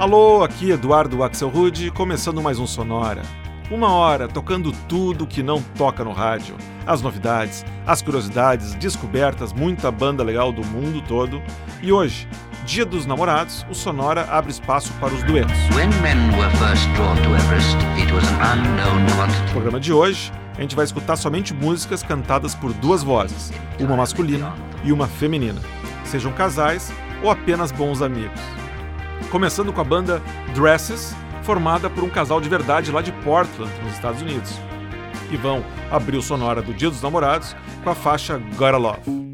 Alô, aqui Eduardo Axel Rude, começando mais um Sonora. Uma hora tocando tudo que não toca no rádio. As novidades, as curiosidades, descobertas, muita banda legal do mundo todo. E hoje, Dia dos Namorados, o Sonora abre espaço para os duetos. No programa de hoje, a gente vai escutar somente músicas cantadas por duas vozes, uma masculina e uma feminina. Sejam casais ou apenas bons amigos. Começando com a banda Dresses, formada por um casal de verdade lá de Portland, nos Estados Unidos. E vão abrir o sonora do Dia dos Namorados com a faixa Gotta Love.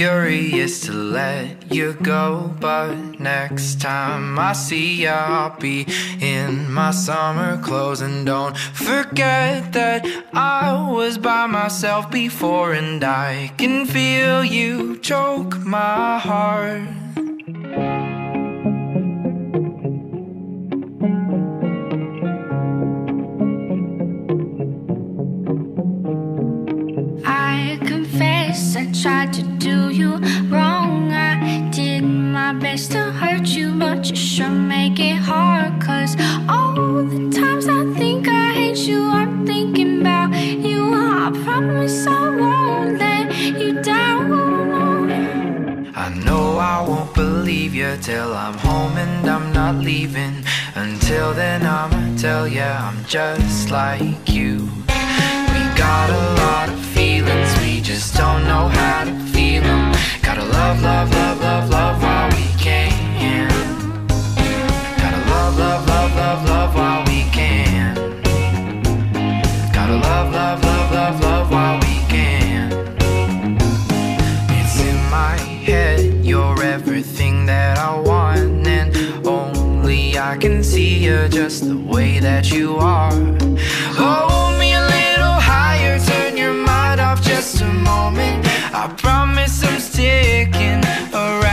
Curious to let you go, but next time I see ya, I'll be in my summer clothes. And don't forget that I was by myself before, and I can feel you choke my heart. Tried to do you wrong. I did my best to hurt you, but you sure make it hard. Cause all the times I think I hate you, I'm thinking about you. I promise I won't let you down. I know I won't believe you till I'm home and I'm not leaving. Until then, I'ma tell you I'm just like you. We got a lot of just don't know how to feel them. Gotta love, love, love, love, love while we can. Gotta love, love, love, love, love while we can. Gotta love, love, love, love, love while we can. It's in my head, you're everything that I want, and only I can see you just the way that you are. I promise I'm sticking around.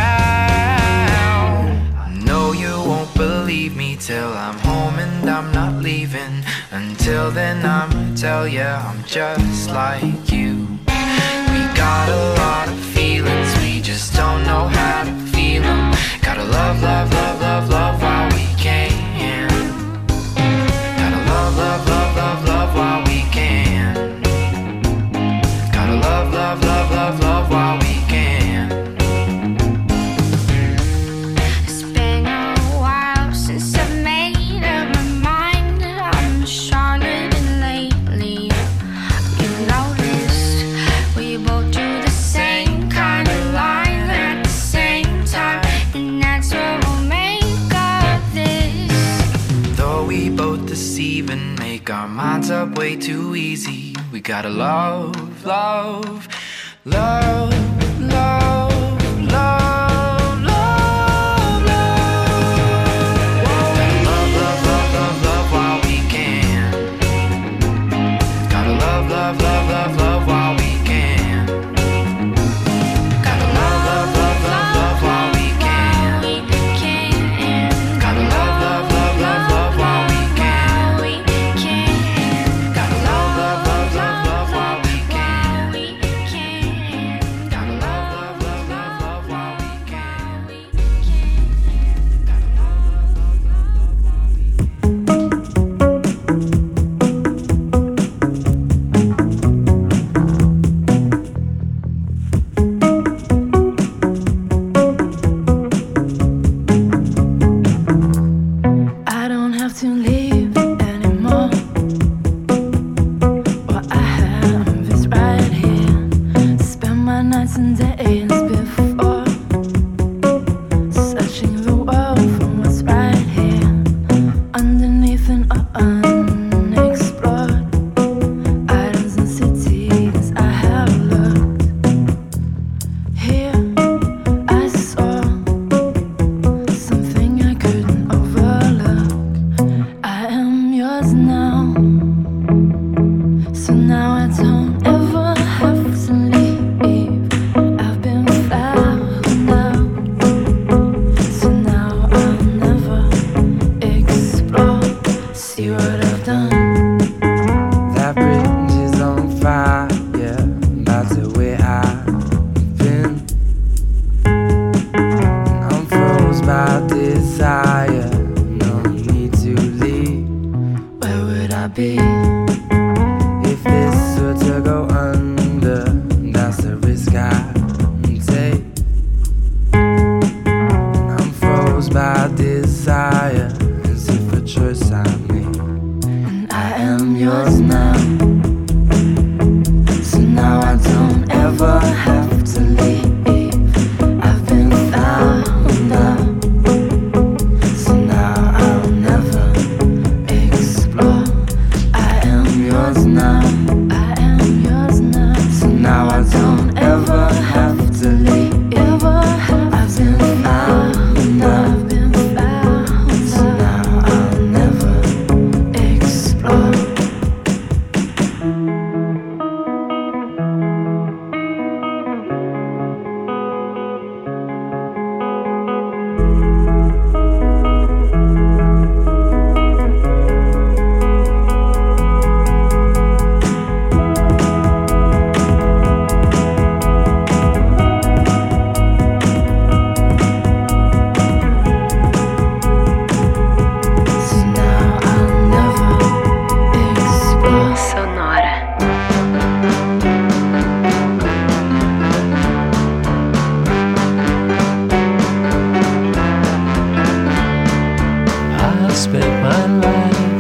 I know you won't believe me till I'm home and I'm not leaving. Until then, I'ma tell you I'm just like you. We got a lot of feelings, we just don't know how to feel them. Gotta love, love, love, gotta love, love, love, my life.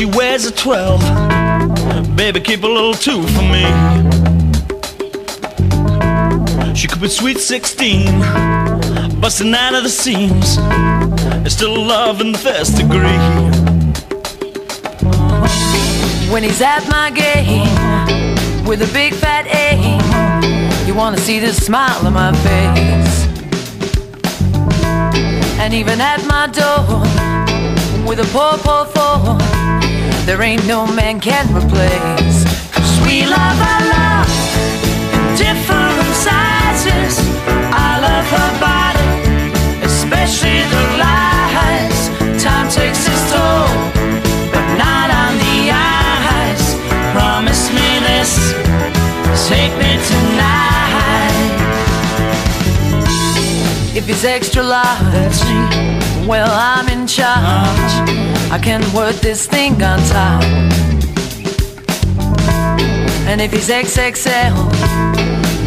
she wears a 12. Baby, keep a little two for me. She could be sweet 16, busting out of the seams. It's still love in the first degree. When he's at my game with a big fat A, you wanna see the smile on my face. And even at my door with a poor, poor, four there ain't no man can replace. Cause we love our love in different sizes. I love her body, especially the lies. Time takes its toll, but not on the eyes. Promise me this, take me tonight. If he's extra large, that's me. Well, I'm in charge. I can work this thing on top. And if he's XXL,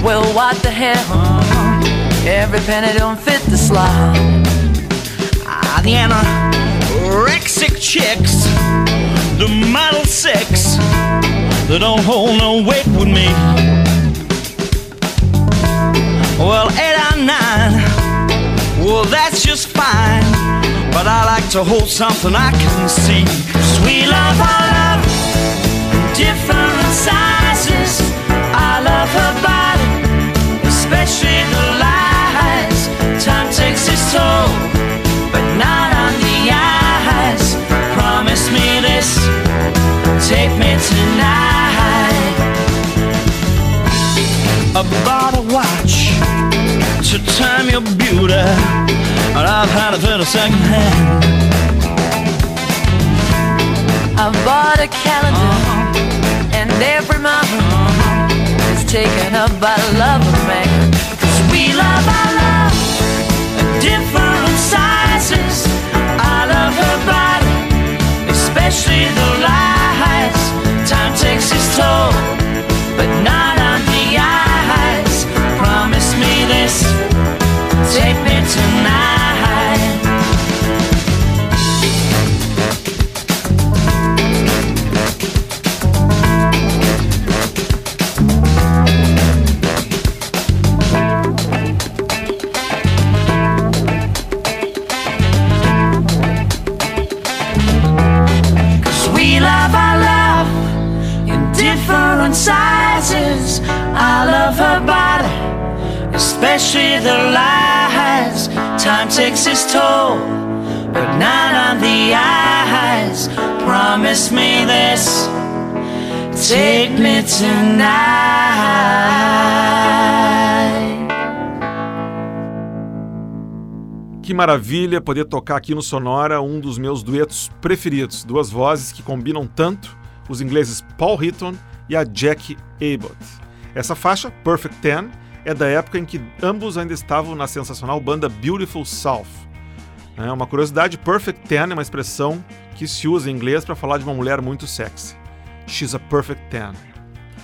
well, what the hell? Every penny don't fit the slot. Ah, the anorexic chicks, the model six, they don't hold no weight with me. Well, eight or nine, well, that's just fine. But I like to hold something I can see. Sweet love, I love different sizes. I love her body, especially the lies. Time takes its toll, but not on the eyes. Promise me this, take me tonight. A watch to time your beauty, and I've had it in a second hand. I bought a calendar, uh-huh. and every month uh-huh, is taken up by love of man. Cause we love our love, different sizes. I love her body, especially the Toll, but not on the eyes. Promise me this, take me tonight. Que maravilha poder tocar aqui no Sonora um dos meus duetos preferidos, duas vozes que combinam tanto, os ingleses Paul Hitton e a Jackie Abbott. Essa faixa, Perfect Ten, é da época em que ambos ainda estavam na sensacional banda Beautiful South. É uma curiosidade, Perfect Ten é uma expressão que se usa em inglês para falar de uma mulher muito sexy. She's a Perfect Ten.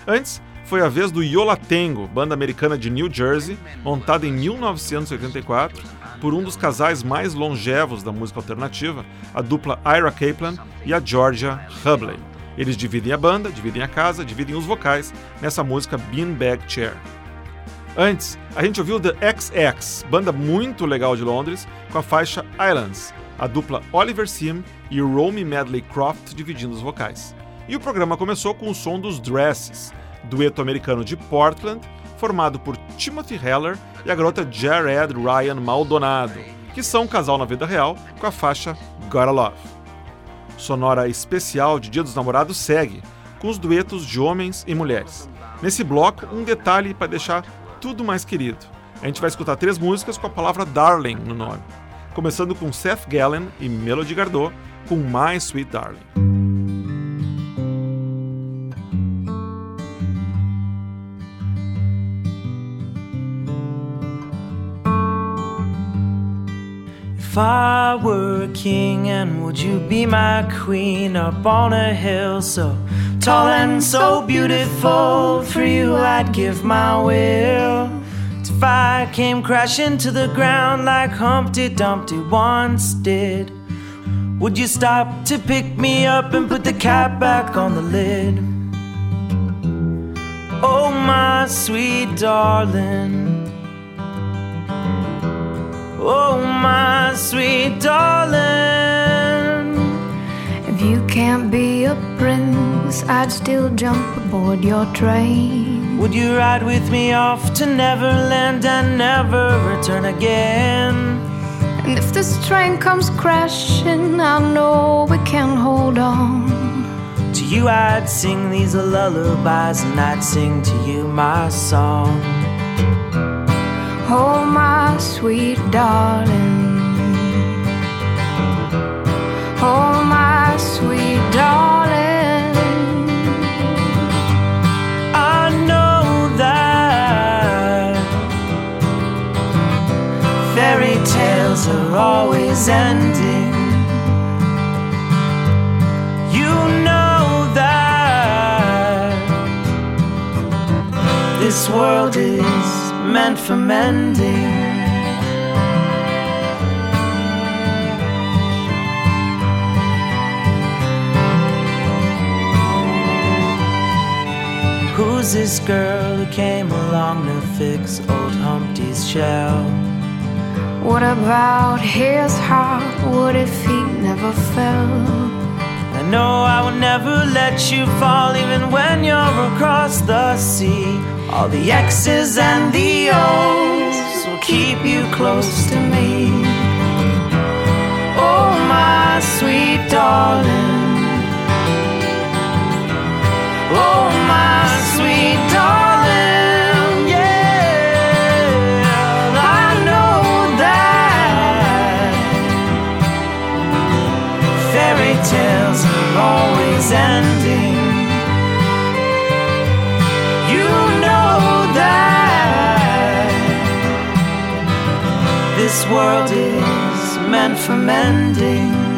Antes, foi a vez do Yola Tango, banda americana de New Jersey, montada em 1984 por um dos casais mais longevos da música alternativa, a dupla Ira Kaplan e a Georgia Hubley. Eles dividem a banda, dividem a casa, dividem os vocais nessa música Beanbag Chair. Antes, a gente ouviu The XX, banda muito legal de Londres, com a faixa Islands, a dupla Oliver Sim e Romy Medley Croft dividindo os vocais. E o programa começou com o som dos Dresses, dueto americano de Portland, formado por Timothy Heller e a garota Jared Ryan Maldonado, que são um casal na vida real com a faixa Gotta Love. Sonora especial de Dia dos Namorados segue, com os duetos de homens e mulheres. Nesse bloco, um detalhe para deixar tudo mais querido. A gente vai escutar três músicas com a palavra Darling no nome, começando com Seth Gallen e Melody Gardot com My Sweet Darling. If I were a king, and would you be my queen up on a hill so tall and so beautiful? For you, I'd give my will. If I came crashing to the ground like Humpty Dumpty once did, would you stop to pick me up and put the cap back on the lid? Oh, my sweet darling. Oh, my sweet darling. Can't be a prince, I'd still jump aboard your train. Would you ride with me off to Neverland and never return again? And if this train comes crashing, I know we can hold on. To you, I'd sing these lullabies and I'd sing to you my song. Oh, my sweet darling. Oh, my sweet darling. I know that fairy tales are always ending. You know that this world is meant for mending. Who's this girl who came along to fix old Humpty's shell? What about his heart? What if he never fell? I know I will never let you fall, even when you're across the sea. All the X's and the O's will keep you close to me. Oh, my sweet darling. This world is meant for mending.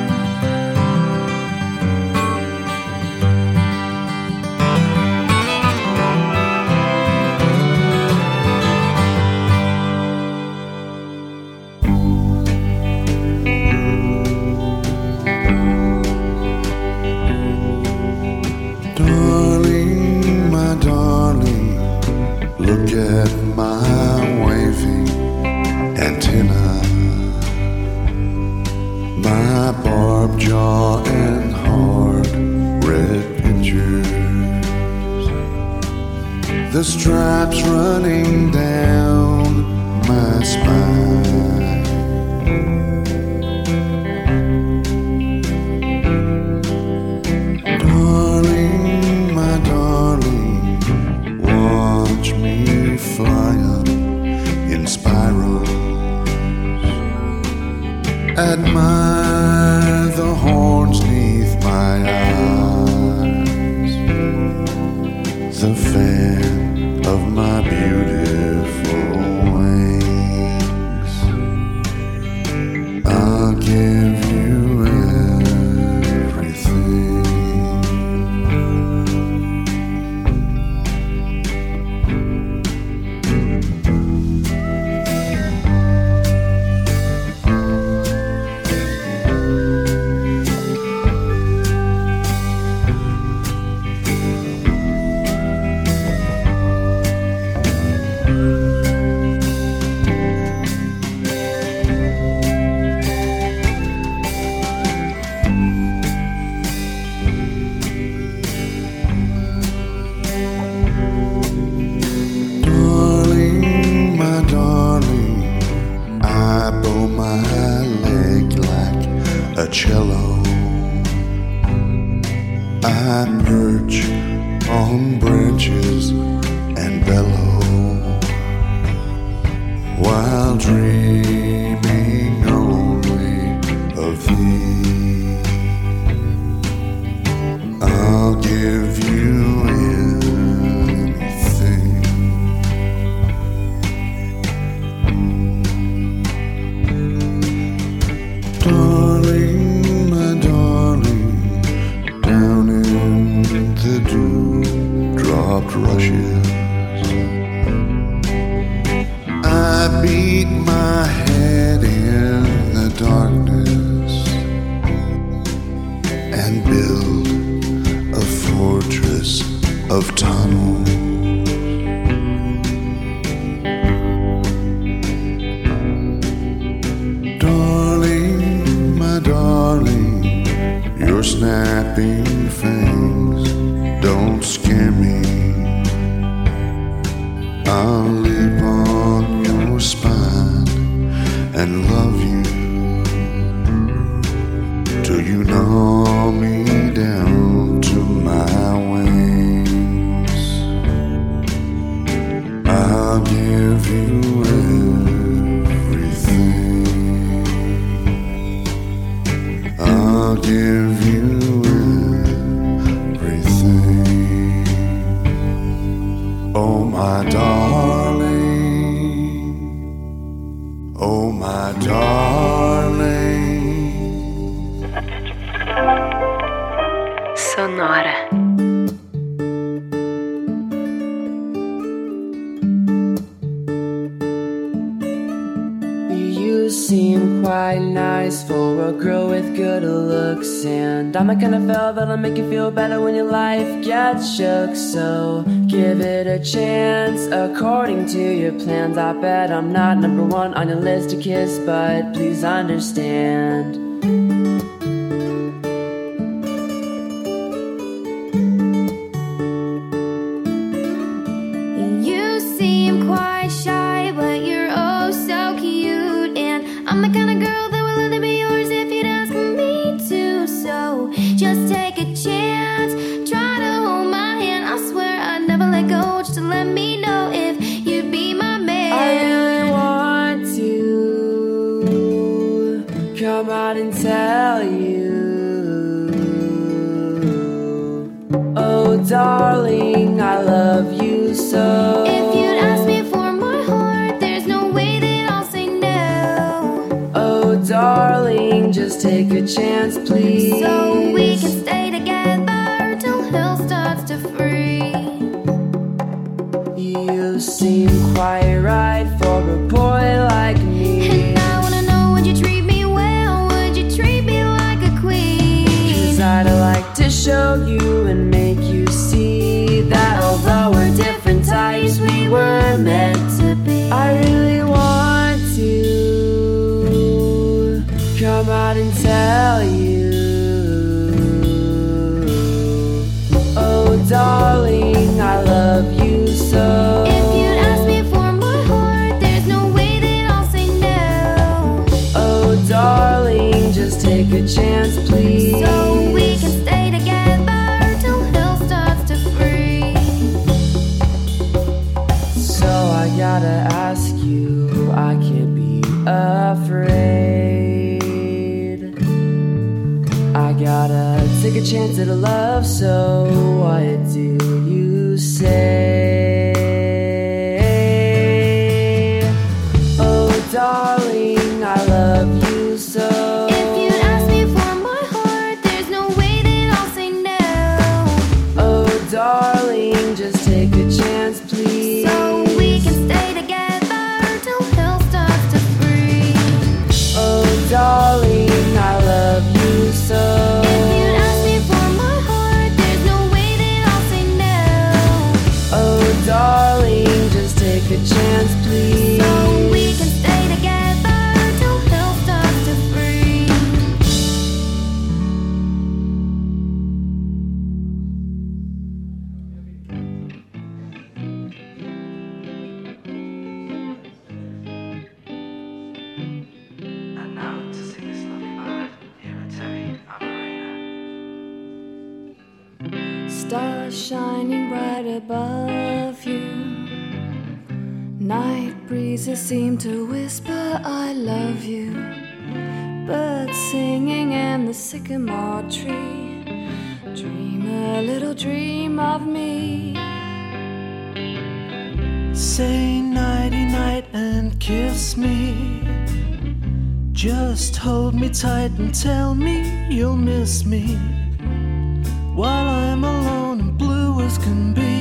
I'll give you everything. I'll give you feel better when your life gets shook. So give it a chance according to your plans. I bet I'm not number one on your list to kiss, but please understand. Hell to freeze. You seem quite right for a boy like me. And I wanna know would you treat me well? Would you treat me like a queen? Cause I'd like to show you and make you see that although we're different types, we were meant to be. I take a chance, please. So we can stay together till hell starts to freeze. So I gotta ask you, I can't be afraid. I gotta take a chance at a love, so what do you say? Stars shining bright above you. Night breezes seem to whisper, I love you. Birds singing in the sycamore tree. Dream a little dream of me. Say nighty night and kiss me. Just hold me tight and tell me you'll miss me. Can be,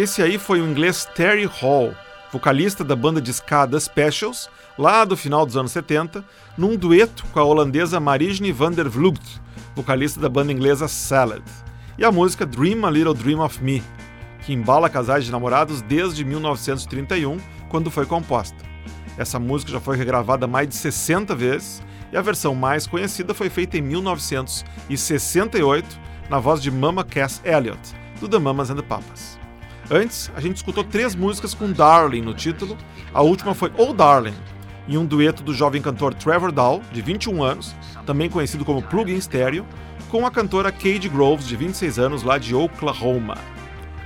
Esse aí foi o inglês Terry Hall, vocalista da banda de ska The Specials, lá do final dos anos 70, num dueto com a holandesa Marijne van der Vlugt, vocalista da banda inglesa Salad. E a música Dream a Little Dream of Me, que embala casais de namorados desde 1931, quando foi composta. Essa música já foi regravada mais de 60 vezes e a versão mais conhecida foi feita em 1968 na voz de Mama Cass Elliot, do The Mamas and the Papas. Antes, a gente escutou três músicas com Darling no título. A última foi Oh Darling, em um dueto do jovem cantor Trevor Dahl, de 21 anos, também conhecido como Plug-in Stereo, com a cantora Cade Groves, de 26 anos, lá de Oklahoma.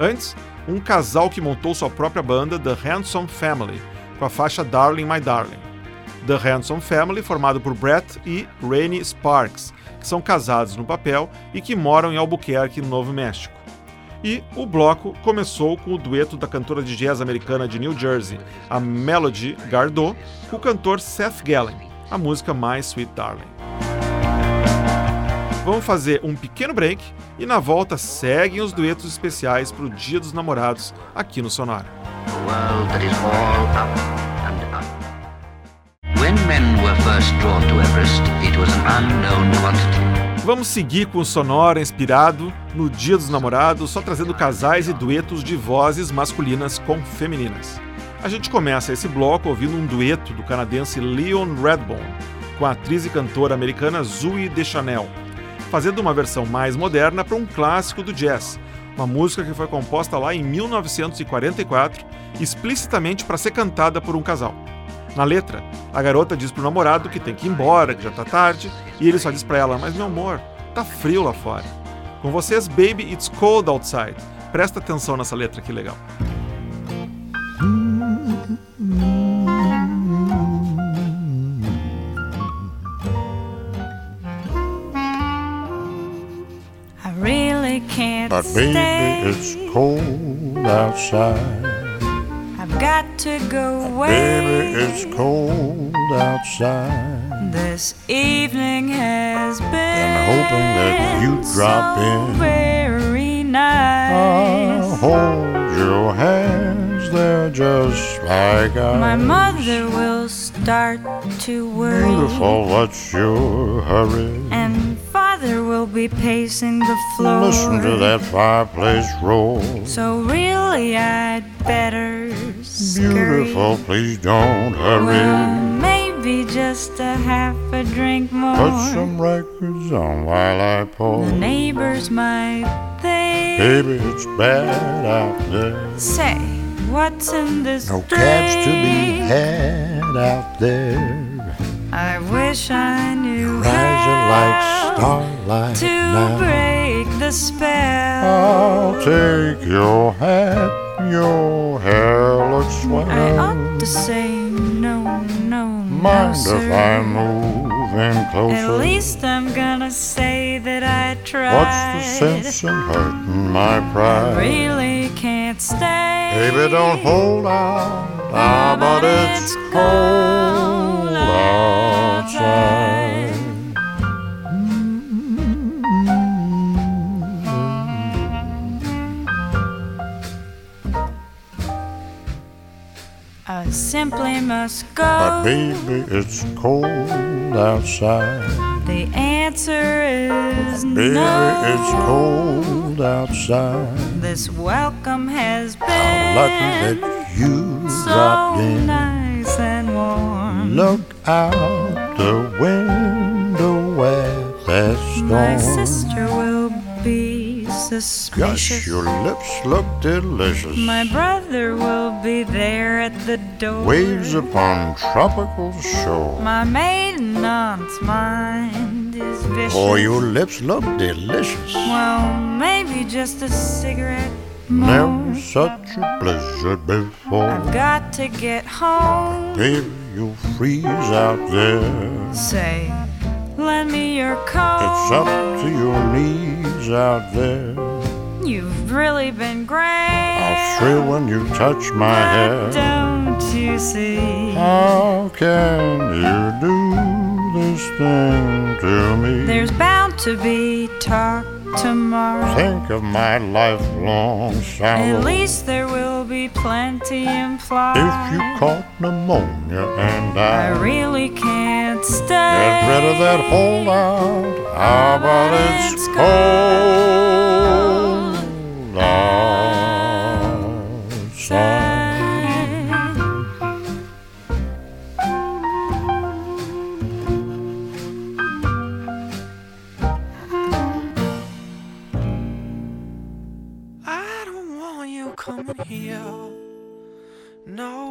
Antes, um casal que montou sua própria banda, The Handsome Family, com a faixa Darling My Darling. The Handsome Family, formado por Brett e Rainey Sparks, que são casados no papel e que moram em Albuquerque, no Novo México. E o bloco começou com o dueto da cantora de jazz americana de New Jersey, a Melody Gardot, com o cantor Seth Gallen, a música My Sweet Darling. Vamos fazer um pequeno break e na volta seguem os duetos especiais para o Dia dos Namorados aqui no Sonora. When men were first drawn to Everest, it was an unknown quantity. Vamos seguir com o Sonora inspirado no Dia dos Namorados, só trazendo casais e duetos de vozes masculinas com femininas. A gente começa esse bloco ouvindo um dueto do canadense Leon Redbone com a atriz e cantora americana Zooey Deschanel, fazendo uma versão mais moderna para um clássico do jazz, uma música que foi composta lá em 1944, explicitamente para ser cantada por um casal. Na letra, a garota diz pro namorado que tem que ir embora, que já tá tarde, e ele só diz pra ela: Mas meu amor, tá frio lá fora. Com vocês, Baby It's Cold Outside. Presta atenção nessa letra que legal. I really can't But baby, it's cold outside. To go away. Baby, it's cold outside. This evening has been hoping that you'd drop so in. very I'll nice. hold your hands, they're just like ice. My mother will start to worry, Beautiful, what's your hurry? and father will be pacing the floor. Listen to that fireplace roar. So really, I'd better scurry. Beautiful, please don't Well, hurry. maybe just a half a drink more. Put some records on while I pour. The neighbors might think. Baby, it's bad out there. Say, what's in this No drink? cabs to be had out there. I wish I knew Rising like how starlight to now. break the spell. I'll take your hat, your hair looks swell. I ought to say no, no, no, Mind sir. if I move in closer? At least I'm gonna say that I tried. What's the sense in hurting my pride? I Really can't stay. Baby, don't hold out. Ah, but it's cold outside. Simply must go. But baby, it's cold outside. The answer is Baby, no. it's cold outside. This welcome has been How Lucky that you so dropped in. nice and warm. Look out the window at that storm. My sister will be suspicious. Gosh, your lips look delicious. My brother will be there at the door. Waves upon tropical shore. My maiden aunt's mind is vicious. Oh, your lips look delicious. Well, maybe just a cigarette more. Never such a blizzard before. I've got to get home. Baby, you'll freeze out there. Say, lend me your coat. It's up to your knees out there. You've really been great. I'll thrill when you touch my hair. Don't you see? How can you do this thing to me? There's bound to be talk tomorrow. Think of my lifelong sorrow. At least there will be plenty implied. If you caught pneumonia and I I really can't stay. get rid of that holdout, how about it's cold No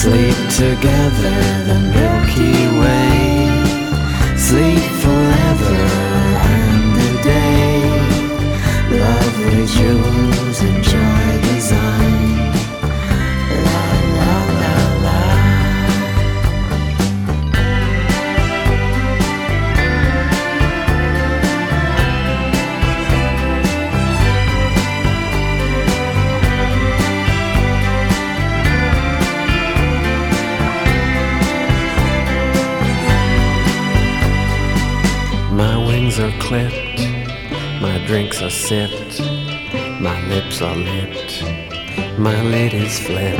Sleep together, the Milky Way. Sleep drinks are sipped, my lips are lipped, my lid is flipped.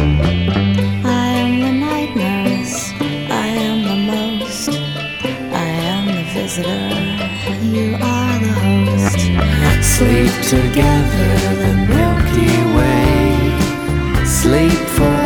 I am the night nurse, I am the most, I am the visitor, you are the host. Sleep together, the Milky Way, sleep forever.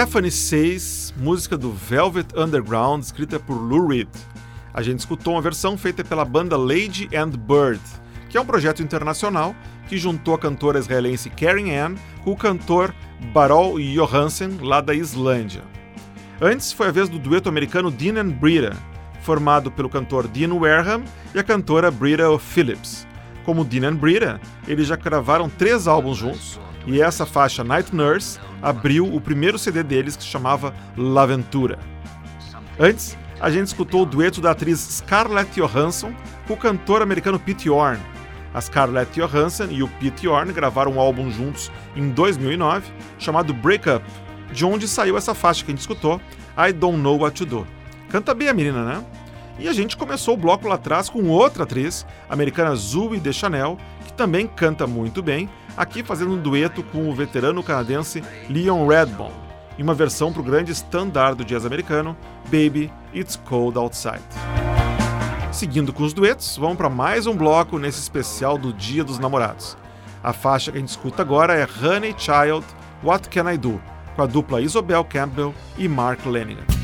Stephanie Says, música do Velvet Underground, escrita por Lou Reed. A gente escutou uma versão feita pela banda Lady and Bird, que é um projeto internacional que juntou a cantora israelense Karen Ann com o cantor Barol Johansen, lá da Islândia. Antes foi a vez do dueto americano Dean and Brita, formado pelo cantor Dean Wareham e a cantora Brita Phillips. Como Dean and Brita, eles já gravaram três álbuns juntos, e essa faixa Night Nurse abriu o primeiro CD deles que se chamava L'Aventura. Antes, a gente escutou o dueto da atriz Scarlett Johansson com o cantor americano Pete Yorn. A Scarlett Johansson e o Pete Yorn gravaram um álbum juntos em 2009 chamado Break Up, de onde saiu essa faixa que a gente escutou, I Don't Know What to Do. Canta bem a menina, né? E a gente começou o bloco lá atrás com outra atriz, a americana Zoe Deschanel, também canta muito bem, aqui fazendo um dueto com o veterano canadense Leon Redbone, em uma versão para o grande standard do jazz americano, Baby, It's Cold Outside. Seguindo com os duetos, vamos para mais um bloco nesse especial do Dia dos Namorados. A faixa que a gente escuta agora é Honey Child, What Can I Do, com a dupla Isobel Campbell e Mark Lanigan.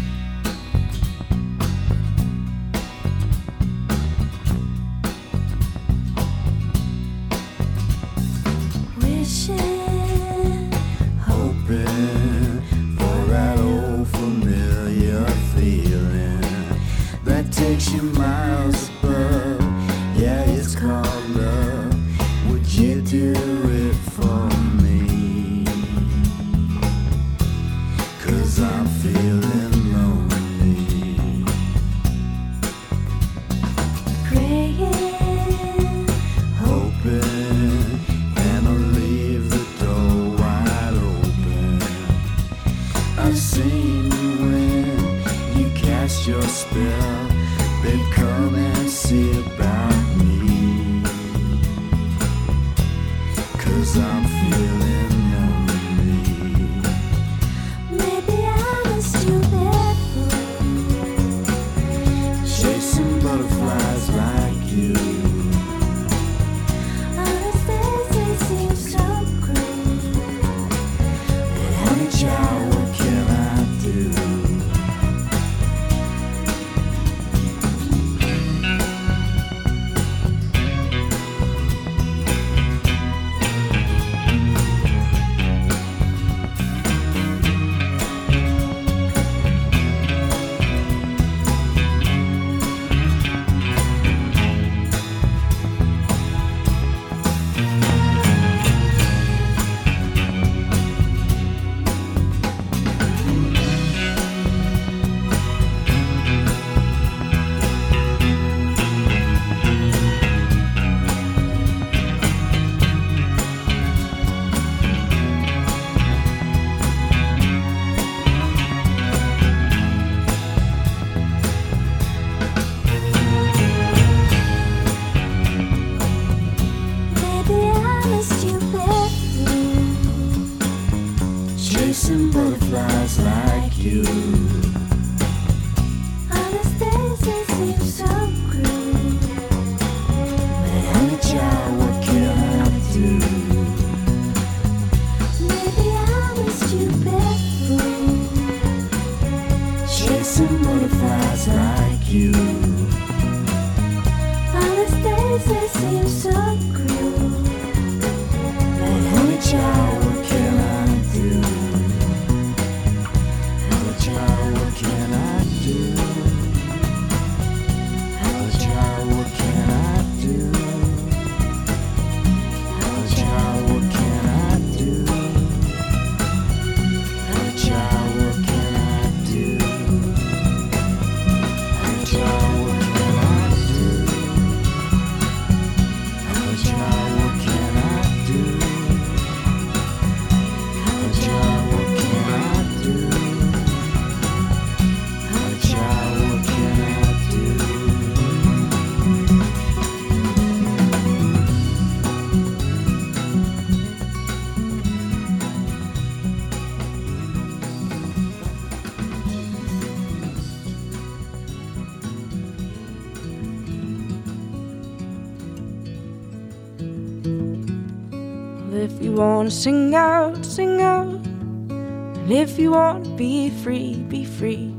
Wanna sing out, sing out. And if you wanna be free, be free.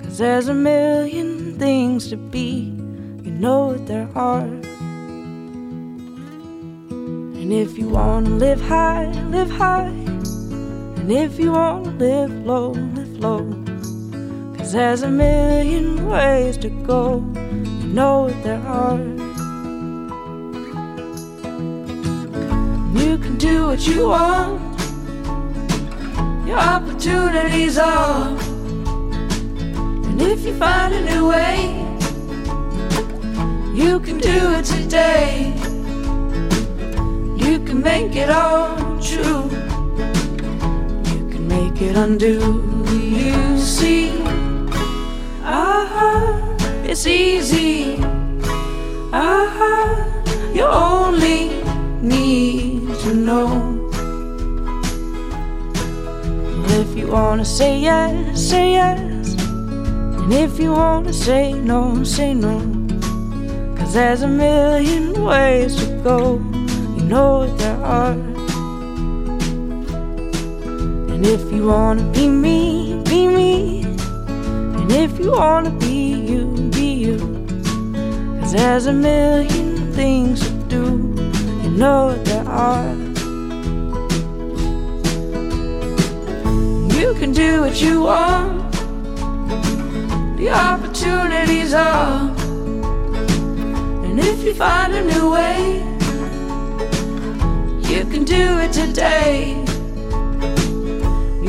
Cause there's a million things to be, you know what there are. And if you wanna live high, live high. And if you wanna live low, live low. Cause there's a million ways to go, you know what there are. You can do what you want. Your opportunities are. And if you find a new way, you can do it today. You can make it all true. You can make it undo. You see, ah, it's easy. Ah, you only need to know. If you wanna say yes, say yes. And if you wanna say no, say no. Cause there's a million ways to go. You know there are. And if you wanna be me, be me. And if you wanna be you, be you. Cause there's a million things know there are. You can do what you want. The opportunities are. And if you find a new way, you can do it today.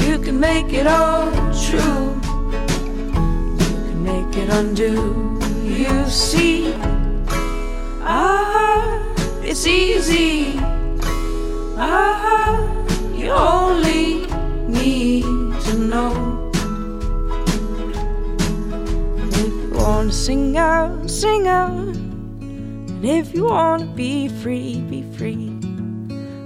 You can make it all true. You can make it undo. You see, ah, it's easy. Ah, you only need to know. If you wanna sing out, sing out. And if you wanna be free, be free.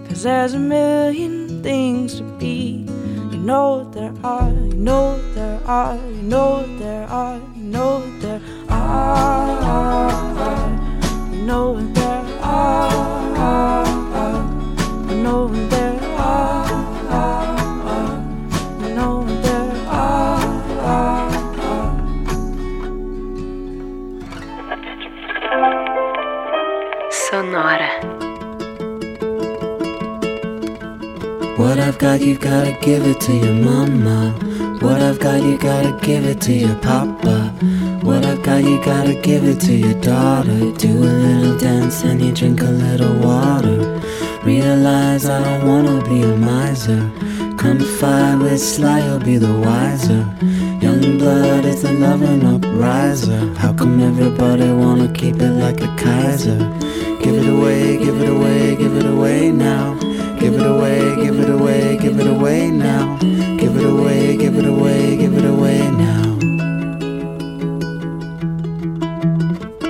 Cause there's a million things to be. You know there are, you know there are, you know there are, you know there are. You know there are. You know there are. You gotta give it to your mama. What I've got, you gotta give it to your papa. What I've got, you gotta give it to your daughter. Do a little dance and you drink a little water. Realize I don't wanna be a miser. Confide with Sly, you'll be the wiser. Young blood is the loving upriser. How come everybody wanna keep it like a Kaiser? Give it away, give it away, give it away now. Give it away, give it away, give it away now. Give it away, give it away, give it away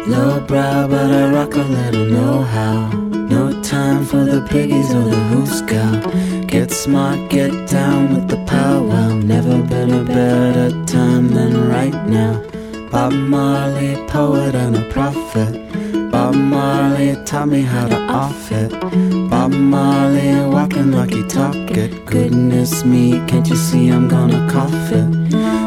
Low brow, but I rock a little know how. No time for the piggies or the hooscow. Get smart, get down with the powwow. Never been a better time than right now. Bob Marley, poet and a prophet. Bob Marley taught me how to off it. Bob Marley walking like he talk it. Goodness me, can't you see I'm gonna cough it?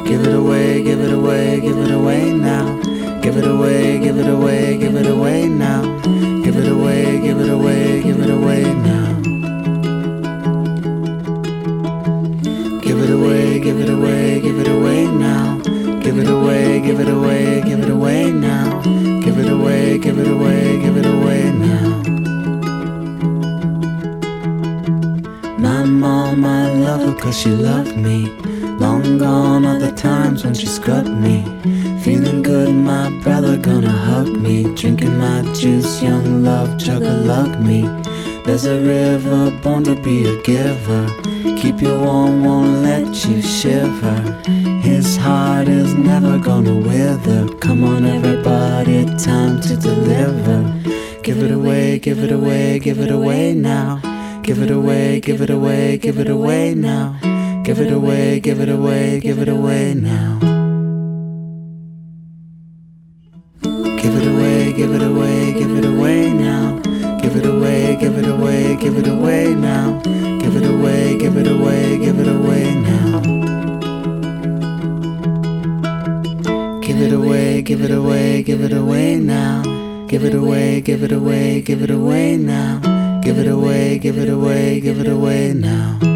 Give it away, give it away, give it away now. Give it away, give it away, give it away now. Give it away, give it away, give it away now. Give it away, give it away, give it away now. Give it away, give it away, give it away now. Give it away, give it away, give it away now. My mom, I love her cause she loved me. Long gone are the times when she scrubbed me. Feeling good, my brother gonna hug me. Drinking my juice, young love, chug a lug me. There's a river born to be a giver. Keep you warm, won't let you shiver. His heart is never gonna wither. Come on, everybody, time to deliver. Give it away, give it away, give it away now. Give it away, give it away, give it away now. Give it away, give it away, give it away now. Give it away, give it away, give it away now. Give it away, give it away, give it away now. Give it away, give it away, give it away now. Give it away, give it away, give it away now. Give it away, give it away, give it away now. Give it away, give it away, give it away now.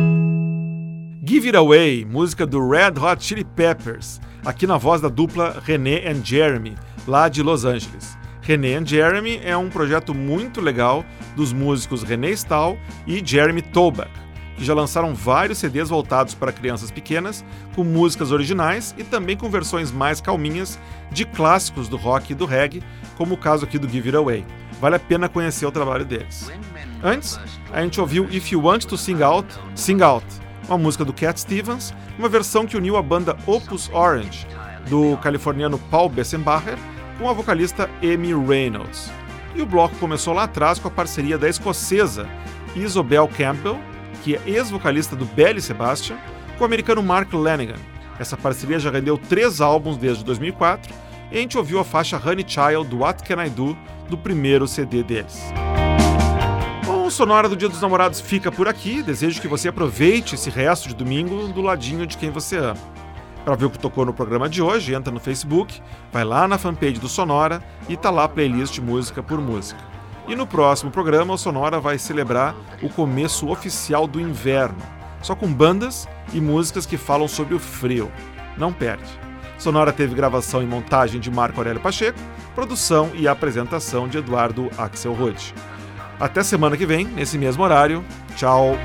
Give It Away, música do Red Hot Chili Peppers, aqui na voz da dupla René and Jeremy, lá de Los Angeles. René and Jeremy é um projeto muito legal dos músicos René Stahl e Jeremy Toback, que já lançaram vários CDs voltados para crianças pequenas, com músicas originais e também com versões mais calminhas de clássicos do rock e do reggae, como o caso aqui do Give It Away. Vale a pena conhecer o trabalho deles. Antes, a gente ouviu If You Want to Sing Out, Sing Out, uma música do Cat Stevens, uma versão que uniu a banda Opus Orange, do californiano Paul Bessenbacher, com a vocalista Amy Reynolds. E o bloco começou lá atrás com a parceria da escocesa Isobel Campbell, que é ex-vocalista do Belly Sebastian, com o americano Mark Lanigan. Essa parceria já rendeu três álbuns desde 2004 e a gente ouviu a faixa Honey Child do What Can I Do do primeiro CD deles. O Sonora do Dia dos Namorados fica por aqui. Desejo que você aproveite esse resto de domingo do ladinho de quem você ama. Para ver o que tocou no programa de hoje, entra no Facebook, vai lá na fanpage do Sonora e tá lá a playlist música por música. E no próximo programa, o Sonora vai celebrar o começo oficial do inverno, só com bandas e músicas que falam sobre o frio. Não perde. Sonora teve gravação e montagem de Marco Aurélio Pacheco, produção e apresentação de Eduardo Axel Ruth. Até semana que vem, nesse mesmo horário. Tchau!